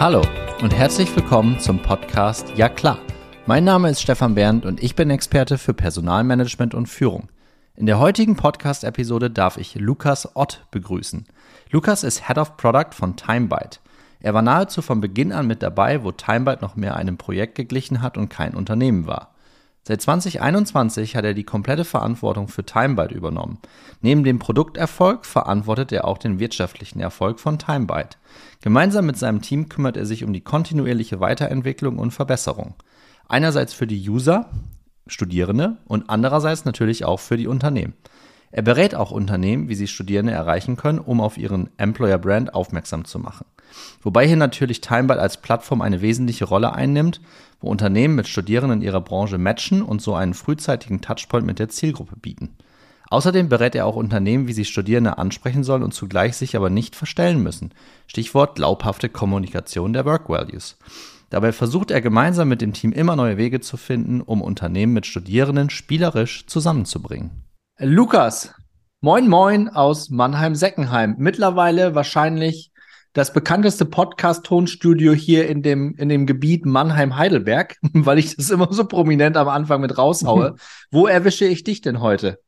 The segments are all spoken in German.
Hallo und herzlich willkommen zum Podcast Ja klar. Mein Name ist Stefan Berndt und ich bin Experte für Personalmanagement und Führung. In der heutigen Podcast-Episode darf ich Lukas Ott begrüßen. Lukas ist Head of Product von TimeByte. Er war nahezu von Beginn an mit dabei, wo TimeByte noch mehr einem Projekt geglichen hat und kein Unternehmen war. Seit 2021 hat er die komplette Verantwortung für TimeByte übernommen. Neben dem Produkterfolg verantwortet er auch den wirtschaftlichen Erfolg von TimeByte. Gemeinsam mit seinem Team kümmert er sich um die kontinuierliche Weiterentwicklung und Verbesserung. Einerseits für die User, Studierende und andererseits natürlich auch für die Unternehmen. Er berät auch Unternehmen, wie sie Studierende erreichen können, um auf ihren Employer Brand aufmerksam zu machen. Wobei hier natürlich TimeByte als Plattform eine wesentliche Rolle einnimmt, wo Unternehmen mit Studierenden ihrer Branche matchen und so einen frühzeitigen Touchpoint mit der Zielgruppe bieten. Außerdem berät er auch Unternehmen, wie sie Studierende ansprechen sollen und zugleich sich aber nicht verstellen müssen. Stichwort glaubhafte Kommunikation der Work Values. Dabei versucht er gemeinsam mit dem Team immer neue Wege zu finden, um Unternehmen mit Studierenden spielerisch zusammenzubringen. Lukas, moin moin aus Mannheim-Seckenheim. Mittlerweile wahrscheinlich das bekannteste Podcast-Tonstudio hier in dem, in dem Gebiet Mannheim-Heidelberg, weil ich das immer so prominent am Anfang mit raushaue. Wo erwische ich dich denn heute?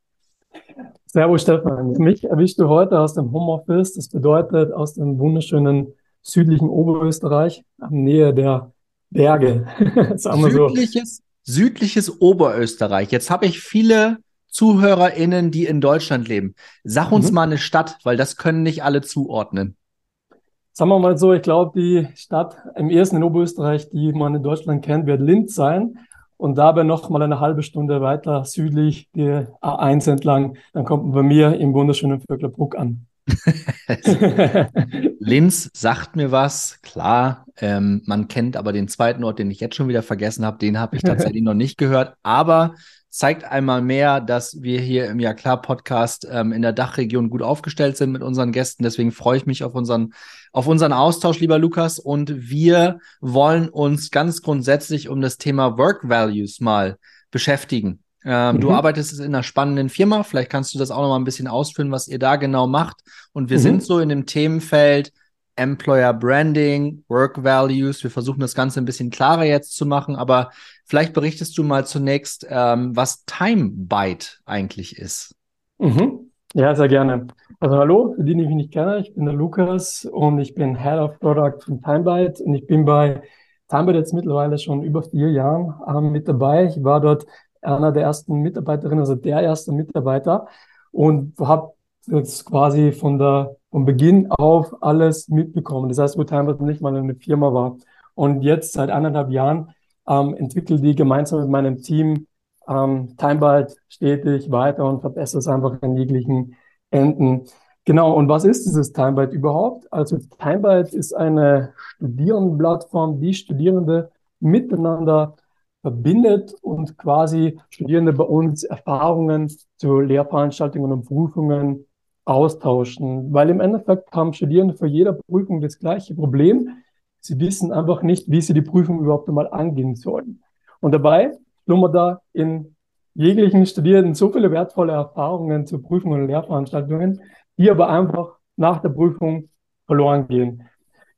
Servus Stefan. Mich erwischst du heute aus dem Homeoffice. Das bedeutet aus dem wunderschönen südlichen Oberösterreich, am Nähe der Berge. südliches, so. südliches Oberösterreich. Jetzt habe ich viele ZuhörerInnen, die in Deutschland leben. Sag uns mhm. mal eine Stadt, weil das können nicht alle zuordnen. Sagen wir mal so, ich glaube, die Stadt im ersten in Oberösterreich, die man in Deutschland kennt, wird Linz sein. Und dabei noch mal eine halbe Stunde weiter südlich die A1 entlang, dann kommt man bei mir im wunderschönen Vöcklerbruck an. Linz sagt mir was, klar. Ähm, man kennt aber den zweiten Ort, den ich jetzt schon wieder vergessen habe, den habe ich tatsächlich noch nicht gehört. Aber zeigt einmal mehr, dass wir hier im Ja klar Podcast ähm, in der Dachregion gut aufgestellt sind mit unseren Gästen. Deswegen freue ich mich auf unseren, auf unseren Austausch, lieber Lukas. Und wir wollen uns ganz grundsätzlich um das Thema Work Values mal beschäftigen. Ähm, mhm. Du arbeitest in einer spannenden Firma. Vielleicht kannst du das auch noch mal ein bisschen ausführen, was ihr da genau macht. Und wir mhm. sind so in dem Themenfeld Employer Branding, Work Values. Wir versuchen das Ganze ein bisschen klarer jetzt zu machen, aber vielleicht berichtest du mal zunächst, ähm, was TimeByte eigentlich ist. Mhm. Ja, sehr gerne. Also hallo, für die, die mich nicht kennen, ich bin der Lukas und ich bin Head of Product von TimeByte und ich bin bei TimeByte jetzt mittlerweile schon über vier Jahren ähm, mit dabei. Ich war dort einer der ersten Mitarbeiterinnen, also der erste Mitarbeiter und habe quasi von der von Beginn auf alles mitbekommen. Das heißt, wo Timebot nicht mal eine Firma war. Und jetzt seit anderthalb Jahren ähm, entwickle die gemeinsam mit meinem Team ähm, Timebite stetig weiter und verbessere es einfach an jeglichen Enden. Genau, und was ist dieses Timebite überhaupt? Also Timebite ist eine Studierendenplattform, die Studierende miteinander verbindet und quasi Studierende bei uns Erfahrungen zu Lehrveranstaltungen und Prüfungen austauschen, weil im Endeffekt haben Studierende für jede Prüfung das gleiche Problem. Sie wissen einfach nicht, wie sie die Prüfung überhaupt einmal angehen sollen. Und dabei schlummert da in jeglichen Studierenden so viele wertvolle Erfahrungen zu Prüfungen und Lehrveranstaltungen, die aber einfach nach der Prüfung verloren gehen.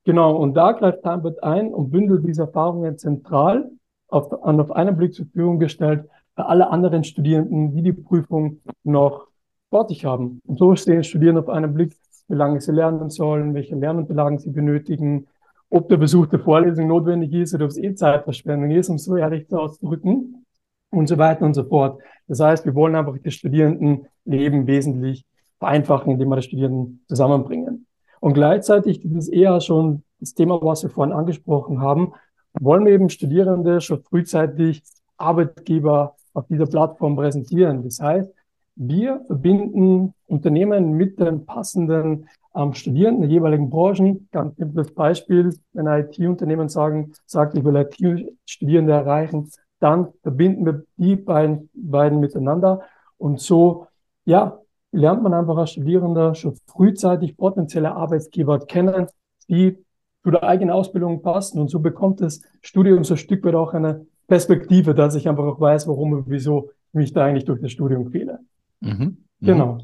Genau, und da greift Timebot ein und bündelt diese Erfahrungen zentral auf, auf einen Blick zur Verfügung gestellt für alle anderen Studierenden, die die Prüfung noch fertig haben. Und so stehen Studierende auf einen Blick, wie lange sie lernen sollen, welche Lernunterlagen sie benötigen, ob der Besuch der Vorlesung notwendig ist oder ob es eh Zeitverschwendung ist, um so ehrlich auszudrücken und so weiter und so fort. Das heißt, wir wollen einfach das Studierendenleben wesentlich vereinfachen, indem wir die Studierenden zusammenbringen. Und gleichzeitig, das ist eher schon das Thema, was wir vorhin angesprochen haben, wollen wir eben Studierende schon frühzeitig Arbeitgeber auf dieser Plattform präsentieren. Das heißt, wir verbinden Unternehmen mit den passenden ähm, Studierenden der jeweiligen Branchen. Ganz simples Beispiel, wenn ein IT-Unternehmen sagen, sagt, ich will IT-Studierende erreichen, dann verbinden wir die beiden, beiden miteinander und so, ja, lernt man einfach als Studierender schon frühzeitig potenzielle Arbeitgeber kennen, die zu der eigenen Ausbildung passen und so bekommt das Studium so ein Stück weit auch eine Perspektive, dass ich einfach auch weiß, warum und wieso ich mich da eigentlich durch das Studium quäle. Mhm. Genau.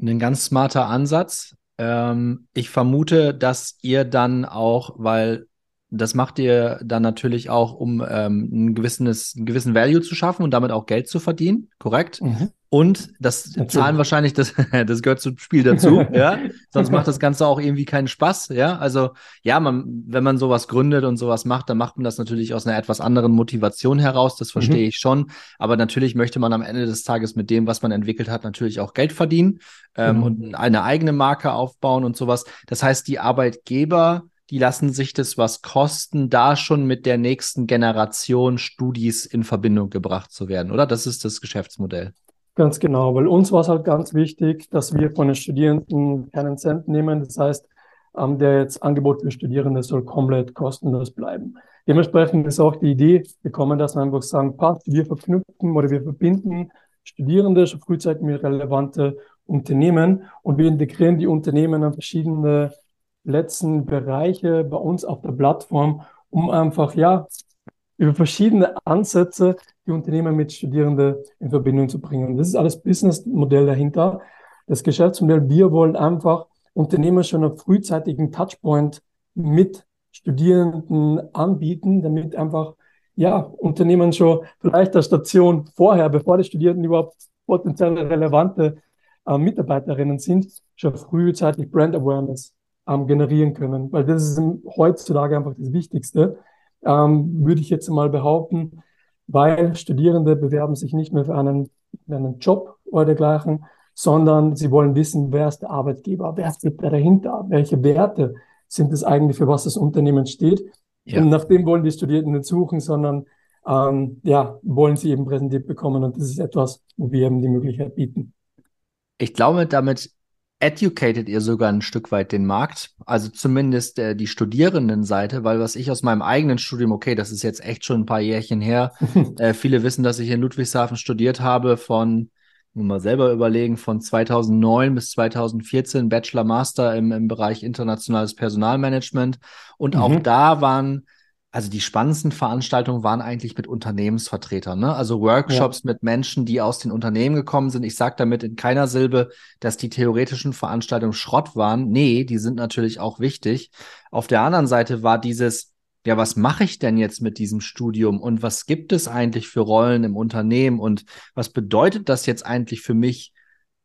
Ein ganz smarter Ansatz. Ähm, ich vermute, dass ihr dann auch, weil das macht ihr dann natürlich auch, um ähm, ein gewisses, einen gewissen Value zu schaffen und damit auch Geld zu verdienen, korrekt? Mhm. Und das Natürlich. Zahlen wahrscheinlich, das, das gehört zum Spiel dazu, ja. Sonst macht das Ganze auch irgendwie keinen Spaß, ja. Also, ja, man, wenn man sowas gründet und sowas macht, dann macht man das natürlich aus einer etwas anderen Motivation heraus, das verstehe mhm. ich schon. Aber natürlich möchte man am Ende des Tages mit dem, was man entwickelt hat, natürlich auch Geld verdienen ähm, mhm. und eine eigene Marke aufbauen und sowas. Das heißt, die Arbeitgeber die lassen sich das was kosten, da schon mit der nächsten Generation Studis in Verbindung gebracht zu werden, oder? Das ist das Geschäftsmodell. Ganz genau, weil uns war es halt ganz wichtig, dass wir von den Studierenden keinen Cent nehmen. Das heißt, ähm, der jetzt Angebot für Studierende soll komplett kostenlos bleiben. Dementsprechend ist auch die Idee gekommen, dass wir einfach sagen, passt, wir verknüpfen oder wir verbinden Studierende schon frühzeitig mit relevante Unternehmen und wir integrieren die Unternehmen an verschiedene letzten Bereiche bei uns auf der Plattform, um einfach, ja, über verschiedene Ansätze die Unternehmen mit Studierenden in Verbindung zu bringen. Das ist alles Businessmodell dahinter. Das Geschäftsmodell, wir wollen einfach Unternehmen schon einen frühzeitigen Touchpoint mit Studierenden anbieten, damit einfach ja, Unternehmen schon vielleicht der Station vorher, bevor die Studierenden überhaupt potenziell relevante äh, Mitarbeiterinnen sind, schon frühzeitig Brand Awareness ähm, generieren können. Weil das ist heutzutage einfach das Wichtigste, ähm, würde ich jetzt mal behaupten, weil Studierende bewerben sich nicht mehr für einen, für einen Job oder dergleichen, sondern sie wollen wissen, wer ist der Arbeitgeber, wer steht da dahinter, welche Werte sind es eigentlich, für was das Unternehmen steht. Ja. Und nach dem wollen die Studierenden nicht suchen, sondern ähm, ja, wollen sie eben präsentiert bekommen. Und das ist etwas, wo wir eben die Möglichkeit bieten. Ich glaube, damit educated ihr sogar ein Stück weit den Markt, also zumindest äh, die Studierendenseite, weil was ich aus meinem eigenen Studium, okay, das ist jetzt echt schon ein paar Jährchen her, äh, viele wissen, dass ich in Ludwigshafen studiert habe von, muss mal selber überlegen, von 2009 bis 2014 Bachelor Master im, im Bereich internationales Personalmanagement. Und mhm. auch da waren also die spannendsten Veranstaltungen waren eigentlich mit Unternehmensvertretern, ne? Also Workshops ja. mit Menschen, die aus den Unternehmen gekommen sind. Ich sage damit in keiner Silbe, dass die theoretischen Veranstaltungen Schrott waren. Nee, die sind natürlich auch wichtig. Auf der anderen Seite war dieses, ja, was mache ich denn jetzt mit diesem Studium und was gibt es eigentlich für Rollen im Unternehmen und was bedeutet das jetzt eigentlich für mich,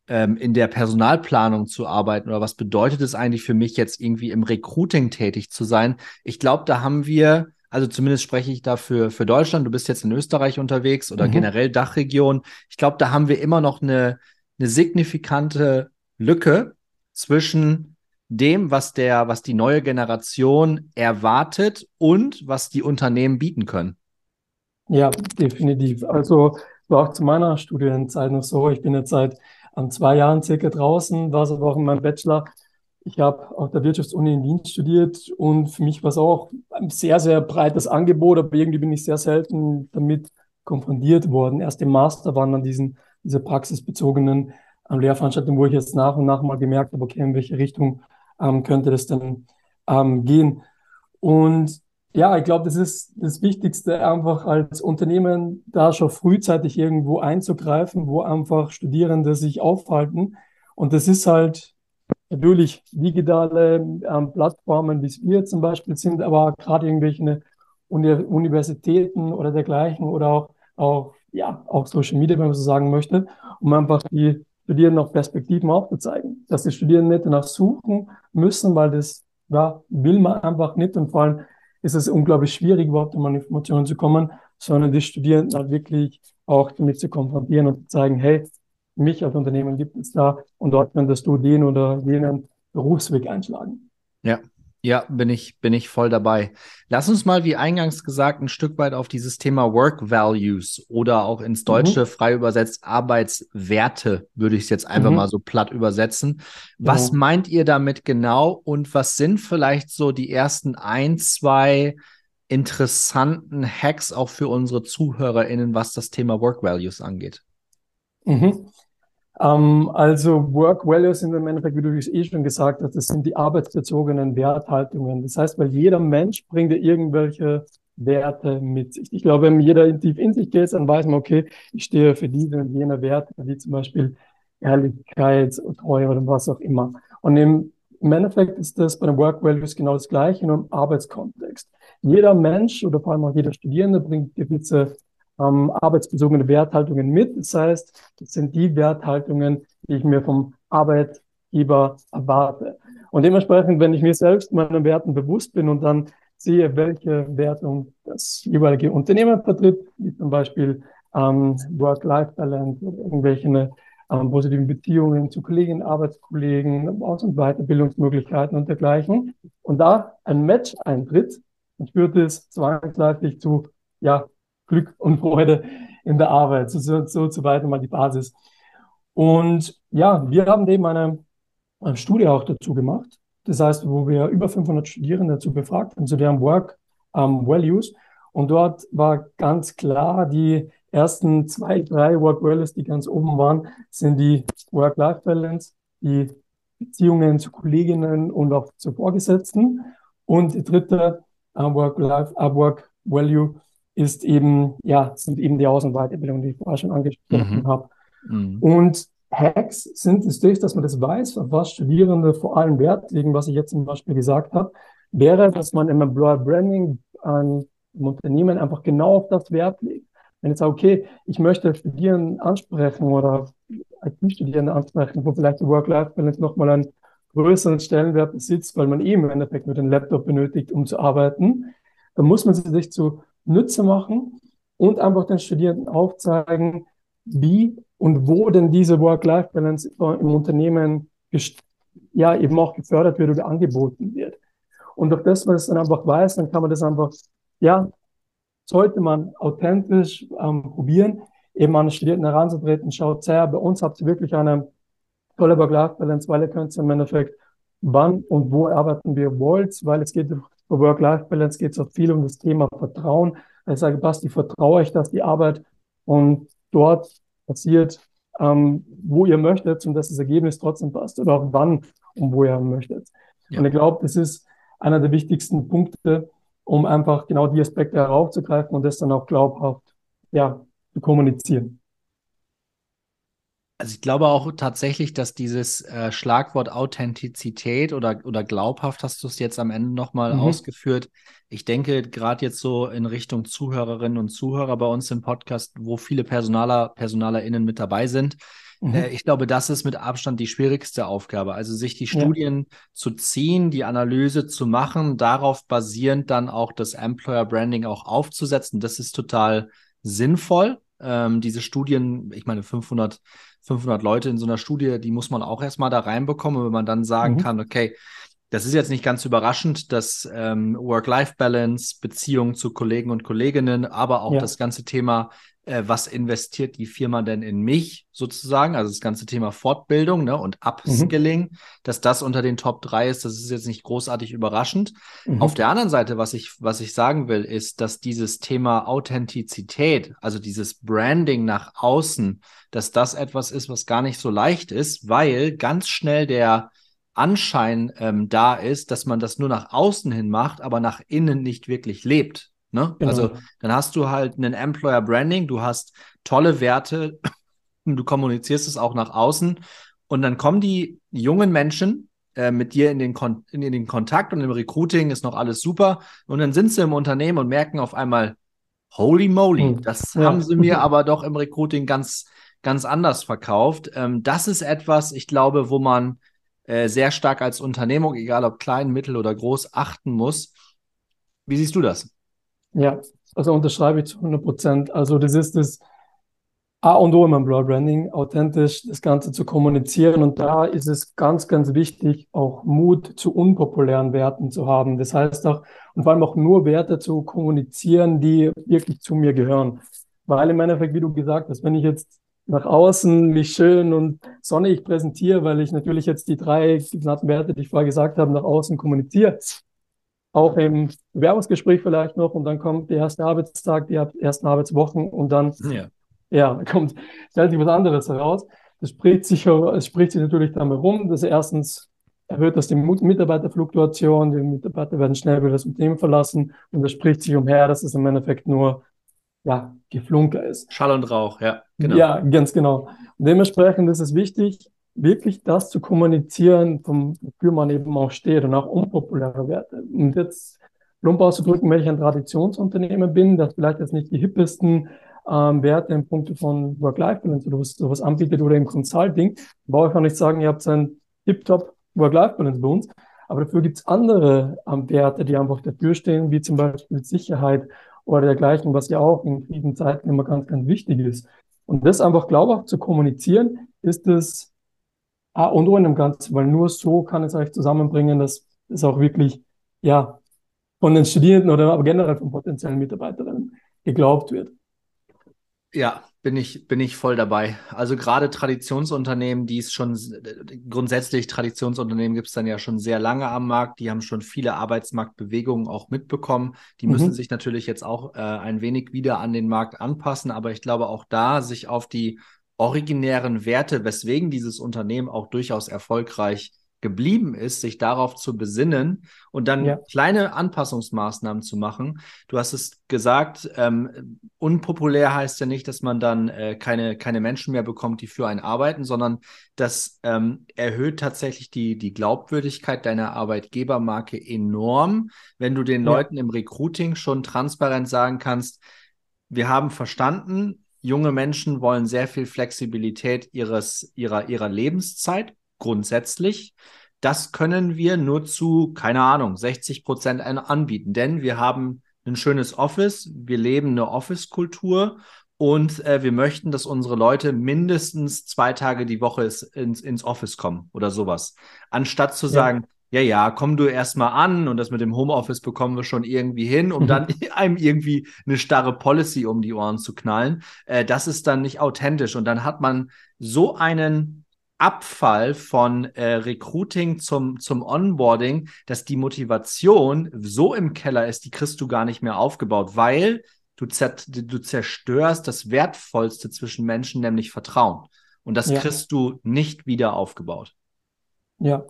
ähm, in der Personalplanung zu arbeiten oder was bedeutet es eigentlich für mich jetzt irgendwie im Recruiting tätig zu sein? Ich glaube, da haben wir, also zumindest spreche ich da für, für Deutschland, du bist jetzt in Österreich unterwegs oder mhm. generell Dachregion. Ich glaube, da haben wir immer noch eine, eine signifikante Lücke zwischen dem, was der, was die neue Generation erwartet und was die Unternehmen bieten können. Ja, definitiv. Also war auch zu meiner Studienzeit noch so. Ich bin jetzt seit an zwei Jahren circa draußen, war es aber auch in meinem Bachelor. Ich habe auf der Wirtschaftsuni in Wien studiert und für mich war es auch ein sehr, sehr breites Angebot, aber irgendwie bin ich sehr selten damit konfrontiert worden. Erst im Master waren dann diesen, diese praxisbezogenen ähm, Lehrveranstaltungen, wo ich jetzt nach und nach mal gemerkt habe, okay, in welche Richtung ähm, könnte das denn ähm, gehen. Und ja, ich glaube, das ist das Wichtigste, einfach als Unternehmen da schon frühzeitig irgendwo einzugreifen, wo einfach Studierende sich aufhalten. Und das ist halt natürlich digitale ähm, Plattformen, wie es wir zum Beispiel sind, aber gerade irgendwelche Uni Universitäten oder dergleichen oder auch, auch, ja, auch Social Media, wenn man so sagen möchte, um einfach die Studierenden auch Perspektiven aufzuzeigen, dass die Studierenden nicht danach suchen müssen, weil das ja, will man einfach nicht und vor allem ist es unglaublich schwierig, überhaupt um an Informationen zu kommen, sondern die Studierenden halt wirklich auch damit zu konfrontieren und zu zeigen, hey, mich als Unternehmen gibt es da und dort könntest du den oder jenen Berufsweg einschlagen. Ja, ja, bin ich, bin ich voll dabei. Lass uns mal, wie eingangs gesagt, ein Stück weit auf dieses Thema Work Values oder auch ins Deutsche mhm. frei übersetzt Arbeitswerte, würde ich es jetzt einfach mhm. mal so platt übersetzen. Was genau. meint ihr damit genau und was sind vielleicht so die ersten ein, zwei interessanten Hacks auch für unsere ZuhörerInnen, was das Thema Work Values angeht? Mhm. Ähm, also Work Values sind im Endeffekt, wie du es eh schon gesagt hast, das sind die arbeitsbezogenen Werthaltungen. Das heißt, weil jeder Mensch bringt ja irgendwelche Werte mit sich. Ich glaube, wenn jeder tief in sich geht, dann weiß man, okay, ich stehe für diese und jene Werte, wie zum Beispiel Ehrlichkeit, Treue oder was auch immer. Und im im Endeffekt ist das bei den Work Values genau das Gleiche, nur im Arbeitskontext. Jeder Mensch oder vor allem auch jeder Studierende bringt gewisse ähm, arbeitsbezogene Werthaltungen mit. Das heißt, das sind die Werthaltungen, die ich mir vom Arbeitgeber erwarte. Und dementsprechend, wenn ich mir selbst meinen Werten bewusst bin und dann sehe, welche Wertung das jeweilige Unternehmen vertritt, wie zum Beispiel ähm, Work-Life-Balance oder irgendwelche ähm, positiven Beziehungen zu Kolleginnen, Arbeitskollegen, Aus- und Weiterbildungsmöglichkeiten und dergleichen. Und da ein Match eintritt, dann führt es zwangsläufig zu ja, Glück und Freude in der Arbeit. So, so, so zu weiter mal die Basis. Und ja, wir haben eben eine, eine Studie auch dazu gemacht. Das heißt, wo wir über 500 Studierende dazu befragt haben, zu deren Work um, Values. Und dort war ganz klar, die ersten zwei, drei Work Values, die ganz oben waren, sind die Work-Life-Balance, die Beziehungen zu Kolleginnen und auch zu Vorgesetzten. Und die dritte uh, Work-Life, uh, Work Value ist eben, ja, sind eben die Aus- und Weiterbildung, die ich vorher schon angesprochen mhm. habe. Mhm. Und Hacks sind es durch, dass man das weiß, was Studierende vor allem Wert legen, was ich jetzt zum Beispiel gesagt habe, wäre, dass man im Employer Branding an im Unternehmen einfach genau auf das Wert legt. Wenn ich sage, okay, ich möchte Studierende ansprechen oder IT-Studierende ansprechen, wo vielleicht die Work-Life-Balance nochmal einen größeren Stellenwert besitzt, weil man eben im Endeffekt nur den Laptop benötigt, um zu arbeiten, dann muss man sie sich zu Nütze machen und einfach den Studierenden aufzeigen, wie und wo denn diese Work-Life-Balance im Unternehmen ja eben auch gefördert wird oder angeboten wird. Und durch das, was dann einfach weiß, dann kann man das einfach, ja, sollte man authentisch ähm, probieren, eben an Studierenden heranzutreten, schaut sehr, bei uns habt ihr wirklich eine tolle Work-Life-Balance, weil ihr könnt im Endeffekt wann und wo arbeiten wir wollt, weil es geht bei Work-Life-Balance geht es auch viel um das Thema Vertrauen. Ich sage, Basti, vertraue ich, dass die Arbeit und dort passiert, ähm, wo ihr möchtet und dass das Ergebnis trotzdem passt oder auch wann und wo ihr möchtet. Ja. Und ich glaube, das ist einer der wichtigsten Punkte, um einfach genau die Aspekte heraufzugreifen und das dann auch glaubhaft ja, zu kommunizieren. Also ich glaube auch tatsächlich, dass dieses äh, Schlagwort Authentizität oder, oder glaubhaft, hast du es jetzt am Ende nochmal mhm. ausgeführt. Ich denke gerade jetzt so in Richtung Zuhörerinnen und Zuhörer bei uns im Podcast, wo viele Personaler, PersonalerInnen mit dabei sind. Mhm. Äh, ich glaube, das ist mit Abstand die schwierigste Aufgabe. Also sich die Studien ja. zu ziehen, die Analyse zu machen, darauf basierend dann auch das Employer Branding auch aufzusetzen. Das ist total sinnvoll. Ähm, diese Studien, ich meine, 500 500 Leute in so einer Studie, die muss man auch erstmal da reinbekommen, wenn man dann sagen mhm. kann, okay, das ist jetzt nicht ganz überraschend, dass ähm, Work-Life-Balance, Beziehungen zu Kollegen und Kolleginnen, aber auch ja. das ganze Thema äh, was investiert die Firma denn in mich sozusagen, also das ganze Thema Fortbildung ne, und Upskilling, mhm. dass das unter den Top 3 ist, das ist jetzt nicht großartig überraschend. Mhm. Auf der anderen Seite, was ich, was ich sagen will, ist, dass dieses Thema Authentizität, also dieses Branding nach außen, dass das etwas ist, was gar nicht so leicht ist, weil ganz schnell der Anschein ähm, da ist, dass man das nur nach außen hin macht, aber nach innen nicht wirklich lebt. Ne? Genau. Also dann hast du halt einen Employer Branding, du hast tolle Werte, du kommunizierst es auch nach außen und dann kommen die jungen Menschen äh, mit dir in den, Kon in, den Kontakt und im Recruiting ist noch alles super und dann sind sie im Unternehmen und merken auf einmal, holy moly, hm. das ja. haben sie mir aber doch im Recruiting ganz, ganz anders verkauft. Ähm, das ist etwas, ich glaube, wo man äh, sehr stark als Unternehmung, egal ob klein, mittel oder groß, achten muss. Wie siehst du das? Ja, also unterschreibe ich zu 100 Prozent. Also das ist das A und O im Employer Branding, authentisch das Ganze zu kommunizieren. Und da ist es ganz, ganz wichtig, auch Mut zu unpopulären Werten zu haben. Das heißt auch, und vor allem auch nur Werte zu kommunizieren, die wirklich zu mir gehören. Weil im Endeffekt, wie du gesagt hast, wenn ich jetzt nach außen mich schön und sonnig präsentiere, weil ich natürlich jetzt die drei genannten Werte, die ich vorher gesagt habe, nach außen kommuniziere, auch im Bewerbungsgespräch vielleicht noch und dann kommt der erste Arbeitstag, die ersten Arbeitswochen und dann ja. ja, kommt stellt sich was anderes heraus. Das spricht sich, es spricht sich natürlich dann herum, dass erstens erhöht das die Mitarbeiterfluktuation, die Mitarbeiter werden schnell wieder das Unternehmen verlassen und das spricht sich umher, dass es im Endeffekt nur ja, Geflunker ist. Schall und Rauch, ja, genau. Ja, ganz genau. Und dementsprechend ist es wichtig, wirklich das zu kommunizieren, wofür man eben auch steht und auch unpopuläre Werte. Und jetzt plump auszudrücken, wenn ich ein Traditionsunternehmen bin, das vielleicht jetzt nicht die hippesten ähm, Werte im Punkt von Work-Life-Balance oder was, sowas anbietet oder im Consulting, brauche ich auch nicht sagen, ihr habt ein Tip-Top Work-Life-Balance bei uns. Aber dafür gibt es andere ähm, Werte, die einfach dafür stehen, wie zum Beispiel Sicherheit oder dergleichen, was ja auch in Krisenzeiten immer ganz, ganz wichtig ist. Und das einfach glaubhaft zu kommunizieren, ist das A und O in dem Ganzen, weil nur so kann es euch zusammenbringen, dass es auch wirklich, ja, von den Studierenden oder aber generell von potenziellen Mitarbeiterinnen geglaubt wird. Ja, bin ich, bin ich voll dabei. Also gerade Traditionsunternehmen, die es schon grundsätzlich Traditionsunternehmen gibt es dann ja schon sehr lange am Markt, die haben schon viele Arbeitsmarktbewegungen auch mitbekommen. Die mhm. müssen sich natürlich jetzt auch äh, ein wenig wieder an den Markt anpassen, aber ich glaube auch da sich auf die originären Werte, weswegen dieses Unternehmen auch durchaus erfolgreich geblieben ist, sich darauf zu besinnen und dann ja. kleine Anpassungsmaßnahmen zu machen. Du hast es gesagt, ähm, unpopulär heißt ja nicht, dass man dann äh, keine, keine Menschen mehr bekommt, die für einen arbeiten, sondern das ähm, erhöht tatsächlich die, die Glaubwürdigkeit deiner Arbeitgebermarke enorm, wenn du den ja. Leuten im Recruiting schon transparent sagen kannst, wir haben verstanden, junge Menschen wollen sehr viel Flexibilität ihres, ihrer, ihrer Lebenszeit grundsätzlich. Das können wir nur zu, keine Ahnung, 60 Prozent anbieten, denn wir haben ein schönes Office, wir leben eine Office-Kultur und äh, wir möchten, dass unsere Leute mindestens zwei Tage die Woche ins, ins Office kommen oder sowas. Anstatt zu sagen, ja, ja, komm du erstmal an und das mit dem Homeoffice bekommen wir schon irgendwie hin, um dann einem irgendwie eine starre Policy um die Ohren zu knallen. Äh, das ist dann nicht authentisch und dann hat man so einen Abfall von äh, Recruiting zum, zum Onboarding, dass die Motivation so im Keller ist, die kriegst du gar nicht mehr aufgebaut, weil du, du zerstörst das Wertvollste zwischen Menschen, nämlich Vertrauen. Und das ja. kriegst du nicht wieder aufgebaut. Ja,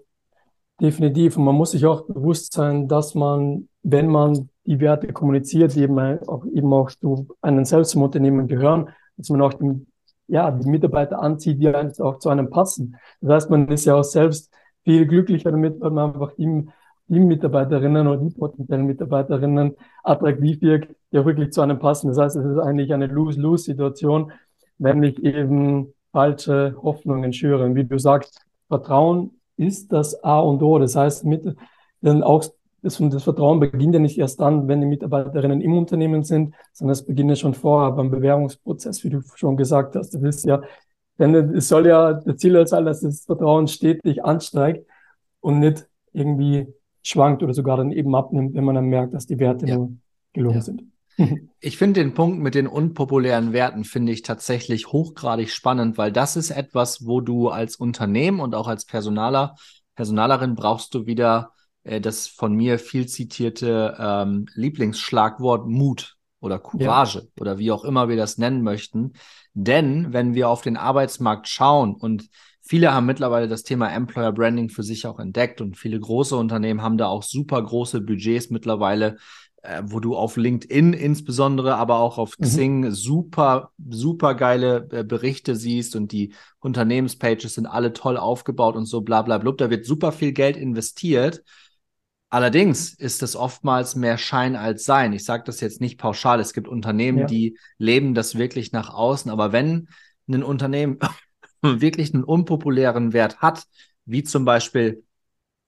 definitiv. Und man muss sich auch bewusst sein, dass man, wenn man die Werte kommuniziert, eben auch, eben auch zu einem selbst im Unternehmen gehören, dass man auch dem ja, die Mitarbeiter anzieht, die auch zu einem passen. Das heißt, man ist ja auch selbst viel glücklicher damit, weil man einfach die, die Mitarbeiterinnen oder die potenziellen Mitarbeiterinnen attraktiv wirkt, die auch wirklich zu einem passen. Das heißt, es ist eigentlich eine Lose-Lose-Situation, wenn ich eben falsche Hoffnungen schüre. Wie du sagst, Vertrauen ist das A und O. Das heißt, mit, denn auch das, das Vertrauen beginnt ja nicht erst dann, wenn die Mitarbeiterinnen im Unternehmen sind, sondern es beginnt ja schon vorher beim Bewerbungsprozess, wie du schon gesagt hast. Das ist ja, denn es soll ja, der Ziel sein, dass das Vertrauen stetig ansteigt und nicht irgendwie schwankt oder sogar dann eben abnimmt, wenn man dann merkt, dass die Werte ja. nur gelungen ja. sind. Ich finde den Punkt mit den unpopulären Werten finde ich tatsächlich hochgradig spannend, weil das ist etwas, wo du als Unternehmen und auch als Personaler, Personalerin brauchst du wieder äh, das von mir viel zitierte ähm, Lieblingsschlagwort Mut oder Courage ja. oder wie auch immer wir das nennen möchten. Denn wenn wir auf den Arbeitsmarkt schauen und viele haben mittlerweile das Thema Employer Branding für sich auch entdeckt und viele große Unternehmen haben da auch super große Budgets mittlerweile, wo du auf LinkedIn insbesondere, aber auch auf mhm. Xing mhm. super, super geile äh, Berichte siehst und die Unternehmenspages sind alle toll aufgebaut und so bla bla blub. Da wird super viel Geld investiert Allerdings ist es oftmals mehr Schein als Sein. Ich sage das jetzt nicht pauschal. Es gibt Unternehmen, ja. die leben das wirklich nach außen. Aber wenn ein Unternehmen wirklich einen unpopulären Wert hat, wie zum Beispiel,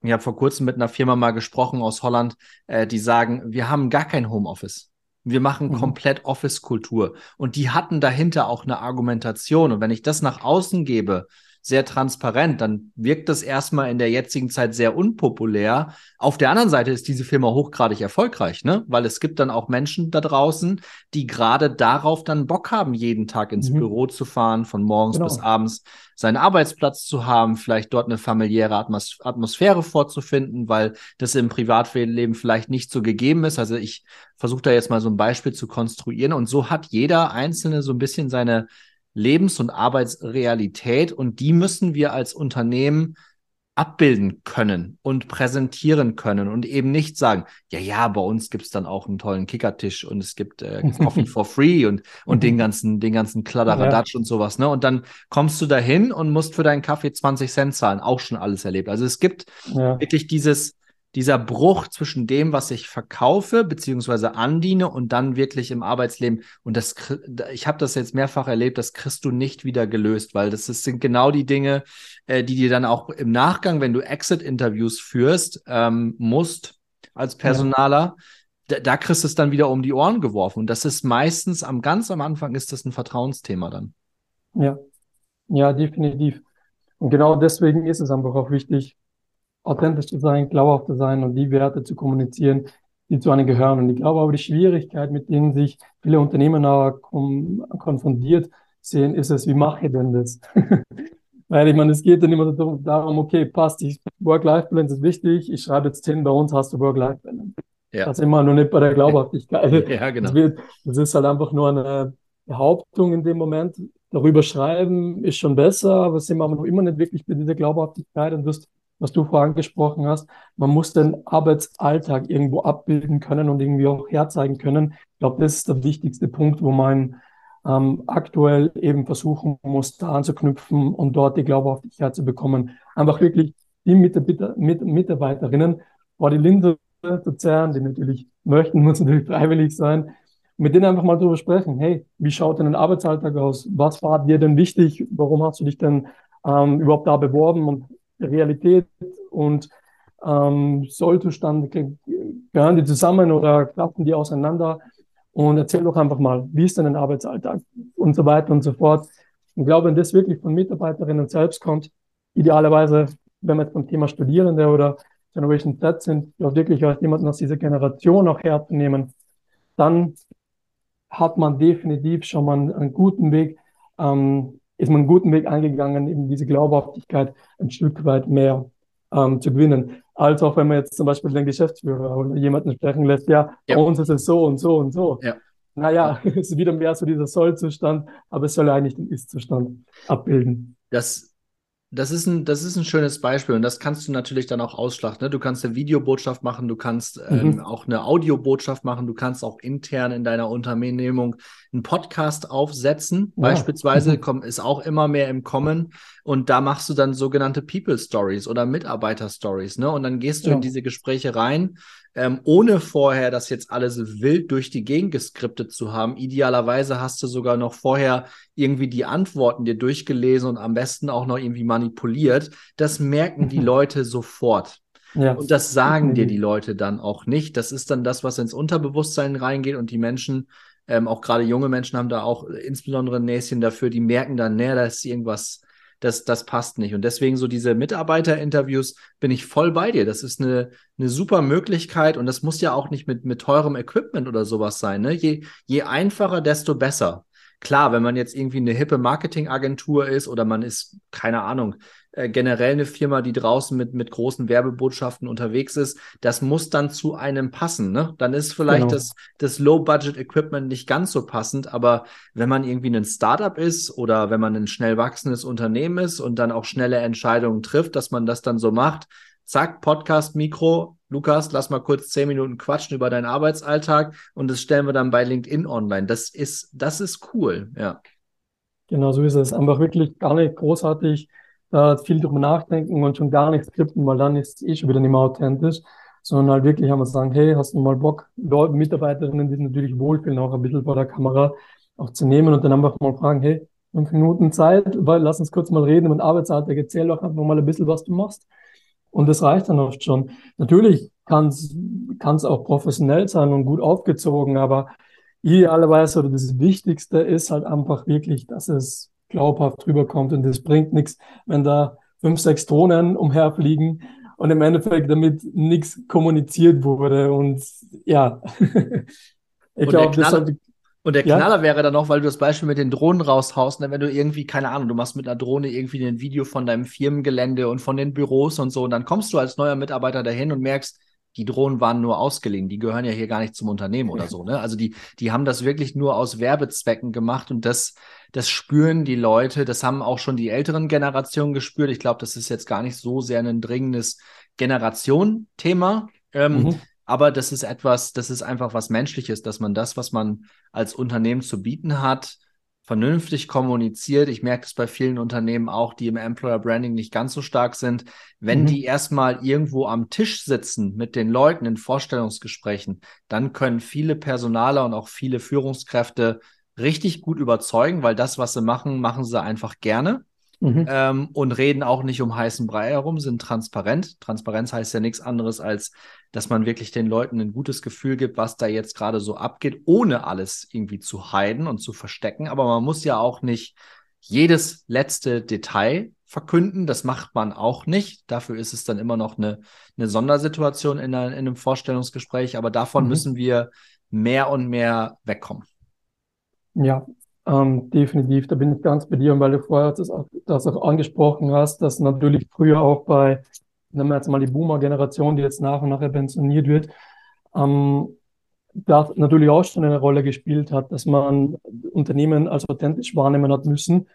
ich habe vor kurzem mit einer Firma mal gesprochen aus Holland, äh, die sagen, wir haben gar kein Homeoffice. Wir machen mhm. komplett Office-Kultur. Und die hatten dahinter auch eine Argumentation. Und wenn ich das nach außen gebe, sehr transparent, dann wirkt das erstmal in der jetzigen Zeit sehr unpopulär. Auf der anderen Seite ist diese Firma hochgradig erfolgreich, ne? Weil es gibt dann auch Menschen da draußen, die gerade darauf dann Bock haben, jeden Tag ins mhm. Büro zu fahren, von morgens genau. bis abends seinen Arbeitsplatz zu haben, vielleicht dort eine familiäre Atmos Atmosphäre vorzufinden, weil das im Privatleben vielleicht nicht so gegeben ist. Also ich versuche da jetzt mal so ein Beispiel zu konstruieren und so hat jeder Einzelne so ein bisschen seine Lebens- und Arbeitsrealität und die müssen wir als Unternehmen abbilden können und präsentieren können und eben nicht sagen, ja, ja, bei uns gibt's dann auch einen tollen Kickertisch und es gibt äh, Coffee for free und, und den ganzen, den ganzen Kladderadatsch ja. und sowas, ne? Und dann kommst du dahin und musst für deinen Kaffee 20 Cent zahlen, auch schon alles erlebt. Also es gibt ja. wirklich dieses, dieser Bruch zwischen dem, was ich verkaufe beziehungsweise andiene und dann wirklich im Arbeitsleben. Und das, ich habe das jetzt mehrfach erlebt, das kriegst du nicht wieder gelöst, weil das, das sind genau die Dinge, äh, die dir dann auch im Nachgang, wenn du Exit-Interviews führst, ähm, musst als Personaler, ja. da, da kriegst du es dann wieder um die Ohren geworfen. Und das ist meistens am ganz am Anfang ist das ein Vertrauensthema dann. Ja, ja, definitiv. Und genau deswegen ist es einfach auch wichtig, authentisch zu sein, glaubhaft zu sein und die Werte zu kommunizieren, die zu einem gehören. Und ich glaube aber, die Schwierigkeit, mit denen sich viele Unternehmer konfrontiert sehen, ist es, wie mache ich denn das? Weil ich meine, es geht dann immer darum, okay, passt, Work-Life-Balance ist wichtig, ich schreibe jetzt hin, bei uns hast du Work-Life-Balance. Ja. Das ist immer nur nicht bei der Glaubhaftigkeit. ja, genau. Das, wird, das ist halt einfach nur eine Behauptung in dem Moment. Darüber schreiben ist schon besser, aber sind wir noch immer nicht wirklich bei dieser Glaubhaftigkeit und wirst was du vorhin angesprochen hast. Man muss den Arbeitsalltag irgendwo abbilden können und irgendwie auch herzeigen können. Ich glaube, das ist der wichtigste Punkt, wo man ähm, aktuell eben versuchen muss, da anzuknüpfen und dort die Glaubhaftigkeit zu bekommen. Einfach wirklich die Mitarbeiterinnen vor die Linse zu zerren, die natürlich möchten, muss natürlich freiwillig sein, mit denen einfach mal drüber sprechen. Hey, wie schaut denn ein Arbeitsalltag aus? Was war dir denn wichtig? Warum hast du dich denn ähm, überhaupt da beworben? Und Realität und ähm, Sollzustand, gehören die zusammen oder klappen die auseinander? Und erzähl doch einfach mal, wie ist denn ein Arbeitsalltag und so weiter und so fort. Ich glaube, wenn das wirklich von Mitarbeiterinnen selbst kommt, idealerweise, wenn wir jetzt beim Thema Studierende oder Generation Z sind, ja wirklich als jemanden aus dieser Generation auch herzunehmen, dann hat man definitiv schon mal einen guten Weg, ähm, ist man einen guten Weg eingegangen, eben diese Glaubhaftigkeit ein Stück weit mehr ähm, zu gewinnen. Als auch wenn man jetzt zum Beispiel den Geschäftsführer oder jemanden sprechen lässt, ja, ja. bei uns ist es so und so und so. Ja. Naja, es ist wieder mehr so dieser Soll-Zustand, aber es soll eigentlich den Ist-Zustand abbilden. Das das ist ein, das ist ein schönes Beispiel und das kannst du natürlich dann auch ausschlachten. Ne? Du kannst eine Videobotschaft machen, du kannst ähm, mhm. auch eine Audiobotschaft machen, du kannst auch intern in deiner Unternehmung einen Podcast aufsetzen. Ja. Beispielsweise mhm. kommt, ist auch immer mehr im Kommen und da machst du dann sogenannte People Stories oder Mitarbeiter Stories. Ne? Und dann gehst du ja. in diese Gespräche rein ähm, ohne vorher das jetzt alles wild durch die Gegend geskriptet zu haben. Idealerweise hast du sogar noch vorher irgendwie die Antworten dir durchgelesen und am besten auch noch irgendwie manipuliert. Das merken die Leute sofort. Ja. Und das sagen dir die Leute dann auch nicht. Das ist dann das, was ins Unterbewusstsein reingeht und die Menschen, ähm, auch gerade junge Menschen haben da auch insbesondere ein Näschen dafür, die merken dann, näher, da ist irgendwas das, das passt nicht. Und deswegen so diese Mitarbeiterinterviews bin ich voll bei dir. Das ist eine, eine super Möglichkeit und das muss ja auch nicht mit, mit teurem Equipment oder sowas sein. Ne? Je, je einfacher, desto besser. Klar, wenn man jetzt irgendwie eine hippe Marketingagentur ist oder man ist, keine Ahnung, äh, generell eine Firma, die draußen mit, mit großen Werbebotschaften unterwegs ist, das muss dann zu einem passen. Ne? Dann ist vielleicht genau. das, das Low-Budget-Equipment nicht ganz so passend, aber wenn man irgendwie ein Startup ist oder wenn man ein schnell wachsendes Unternehmen ist und dann auch schnelle Entscheidungen trifft, dass man das dann so macht, zack, Podcast-Mikro, Lukas, lass mal kurz zehn Minuten quatschen über deinen Arbeitsalltag und das stellen wir dann bei LinkedIn online. Das ist, das ist cool, ja. Genau, so ist es. Einfach wirklich gar nicht großartig da viel drüber nachdenken und schon gar nichts skripten, weil dann ist es eh schon wieder nicht mehr authentisch, sondern halt wirklich wir sagen, hey, hast du mal Bock, Leute, Mitarbeiterinnen, die natürlich wohlfühlen, auch ein bisschen vor der Kamera auch zu nehmen und dann einfach mal fragen, hey, fünf Minuten Zeit, weil lass uns kurz mal reden über den erzähl doch einfach mal ein bisschen, was du machst. Und das reicht dann oft schon. Natürlich kann es auch professionell sein und gut aufgezogen, aber idealerweise oder das Wichtigste ist halt einfach wirklich, dass es glaubhaft rüberkommt. Und das bringt nichts, wenn da fünf, sechs Drohnen umherfliegen und im Endeffekt damit nichts kommuniziert wurde. Und ja, ich glaube, das sollte. Und der Knaller ja? wäre dann noch, weil du das Beispiel mit den Drohnen raushaust, ne, wenn du irgendwie, keine Ahnung, du machst mit einer Drohne irgendwie ein Video von deinem Firmengelände und von den Büros und so, und dann kommst du als neuer Mitarbeiter dahin und merkst, die Drohnen waren nur ausgeliehen, die gehören ja hier gar nicht zum Unternehmen oder so. Ne? Also die, die haben das wirklich nur aus Werbezwecken gemacht und das, das spüren die Leute, das haben auch schon die älteren Generationen gespürt. Ich glaube, das ist jetzt gar nicht so sehr ein dringendes Generation-Thema. Ähm, mhm. Aber das ist etwas, das ist einfach was Menschliches, dass man das, was man als Unternehmen zu bieten hat, vernünftig kommuniziert. Ich merke das bei vielen Unternehmen auch, die im Employer Branding nicht ganz so stark sind. Wenn mhm. die erstmal irgendwo am Tisch sitzen mit den Leuten in Vorstellungsgesprächen, dann können viele Personaler und auch viele Führungskräfte richtig gut überzeugen, weil das, was sie machen, machen sie einfach gerne. Mhm. Ähm, und reden auch nicht um heißen Brei herum, sind transparent. Transparenz heißt ja nichts anderes, als dass man wirklich den Leuten ein gutes Gefühl gibt, was da jetzt gerade so abgeht, ohne alles irgendwie zu heiden und zu verstecken. Aber man muss ja auch nicht jedes letzte Detail verkünden. Das macht man auch nicht. Dafür ist es dann immer noch eine, eine Sondersituation in, einer, in einem Vorstellungsgespräch. Aber davon mhm. müssen wir mehr und mehr wegkommen. Ja, ähm, definitiv, da bin ich ganz bei dir, und weil du vorher das auch, das auch angesprochen hast, dass natürlich früher auch bei, nehmen wir jetzt mal die Boomer-Generation, die jetzt nach und nach pensioniert wird, ähm, da natürlich auch schon eine Rolle gespielt hat, dass man Unternehmen als authentisch wahrnehmen hat müssen.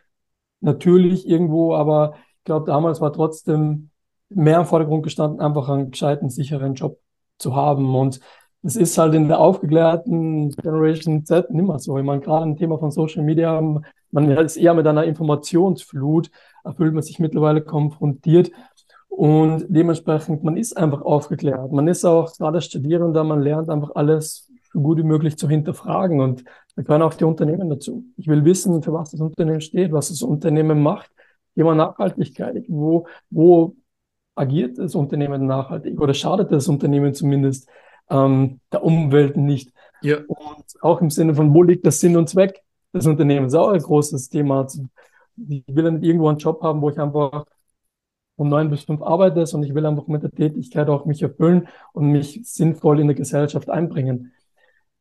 Natürlich irgendwo, aber ich glaube, damals war trotzdem mehr im Vordergrund gestanden, einfach einen gescheiten, sicheren Job zu haben. Und es ist halt in der aufgeklärten Generation Z nicht mehr so. Ich meine, gerade ein Thema von Social Media, man ist eher mit einer Informationsflut, erfüllt man sich mittlerweile konfrontiert. Und dementsprechend, man ist einfach aufgeklärt. Man ist auch gerade Studierender, man lernt einfach alles so gut wie möglich zu hinterfragen. Und da gehören auch die Unternehmen dazu. Ich will wissen, für was das Unternehmen steht, was das Unternehmen macht. Thema Nachhaltigkeit. Wo, wo agiert das Unternehmen nachhaltig oder schadet das Unternehmen zumindest? Ähm, der Umwelt nicht. Ja. Und auch im Sinne von, wo liegt der Sinn und Zweck des Unternehmens? Auch ein großes Thema. Ich will ja nicht irgendwo einen Job haben, wo ich einfach um neun bis fünf arbeite, sondern ich will einfach mit der Tätigkeit auch mich erfüllen und mich sinnvoll in der Gesellschaft einbringen.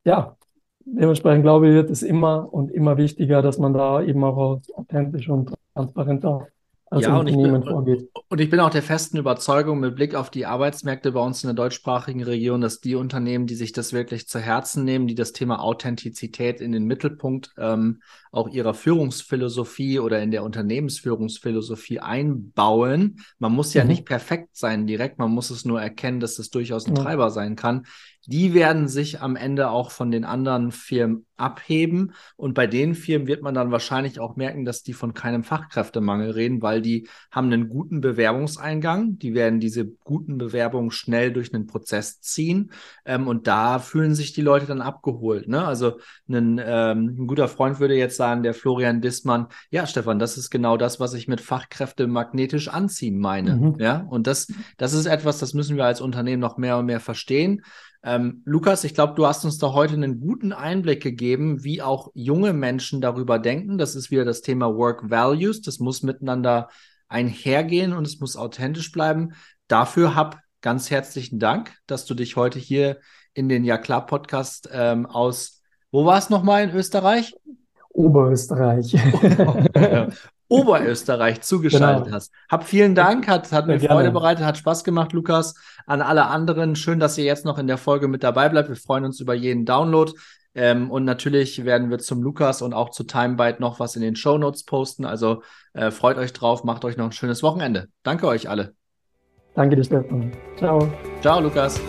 Ja, dementsprechend glaube ich, wird es immer und immer wichtiger, dass man da eben auch authentisch und transparent auch als ja, Unternehmen bin, vorgeht. Und ich bin auch der festen Überzeugung mit Blick auf die Arbeitsmärkte bei uns in der deutschsprachigen Region, dass die Unternehmen, die sich das wirklich zu Herzen nehmen, die das Thema Authentizität in den Mittelpunkt ähm, auch ihrer Führungsphilosophie oder in der Unternehmensführungsphilosophie einbauen. Man muss ja mhm. nicht perfekt sein direkt, man muss es nur erkennen, dass das durchaus ein ja. Treiber sein kann die werden sich am Ende auch von den anderen Firmen abheben. Und bei den Firmen wird man dann wahrscheinlich auch merken, dass die von keinem Fachkräftemangel reden, weil die haben einen guten Bewerbungseingang. Die werden diese guten Bewerbungen schnell durch einen Prozess ziehen. Ähm, und da fühlen sich die Leute dann abgeholt. Ne? Also ein, ähm, ein guter Freund würde jetzt sagen, der Florian Dissmann, ja, Stefan, das ist genau das, was ich mit Fachkräfte magnetisch anziehen meine. Mhm. Ja, und das, das ist etwas, das müssen wir als Unternehmen noch mehr und mehr verstehen. Ähm, Lukas, ich glaube, du hast uns da heute einen guten Einblick gegeben, wie auch junge Menschen darüber denken. Das ist wieder das Thema Work Values. Das muss miteinander einhergehen und es muss authentisch bleiben. Dafür hab ganz herzlichen Dank, dass du dich heute hier in den Ja klar Podcast ähm, aus, wo war es nochmal in Österreich? Oberösterreich. Oberösterreich zugeschaltet genau. hast. Hab vielen Dank, hat, hat mir gerne. Freude bereitet, hat Spaß gemacht, Lukas. An alle anderen, schön, dass ihr jetzt noch in der Folge mit dabei bleibt. Wir freuen uns über jeden Download. Ähm, und natürlich werden wir zum Lukas und auch zu Timebyte noch was in den Show Notes posten. Also äh, freut euch drauf, macht euch noch ein schönes Wochenende. Danke euch alle. Danke dir, Stefan. Ciao. Ciao, Lukas.